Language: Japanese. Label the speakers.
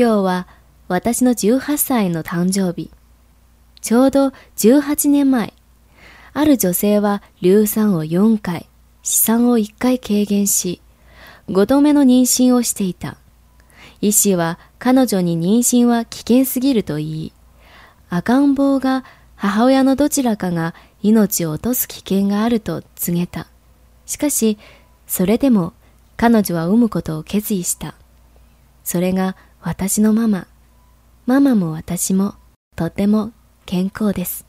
Speaker 1: 今日は私の18歳の誕生日。ちょうど18年前、ある女性は硫酸を4回、資産を1回軽減し、5度目の妊娠をしていた。医師は彼女に妊娠は危険すぎると言い、赤ん坊が母親のどちらかが命を落とす危険があると告げた。しかし、それでも彼女は産むことを決意した。それが私のママ。ママも私もとても健康です。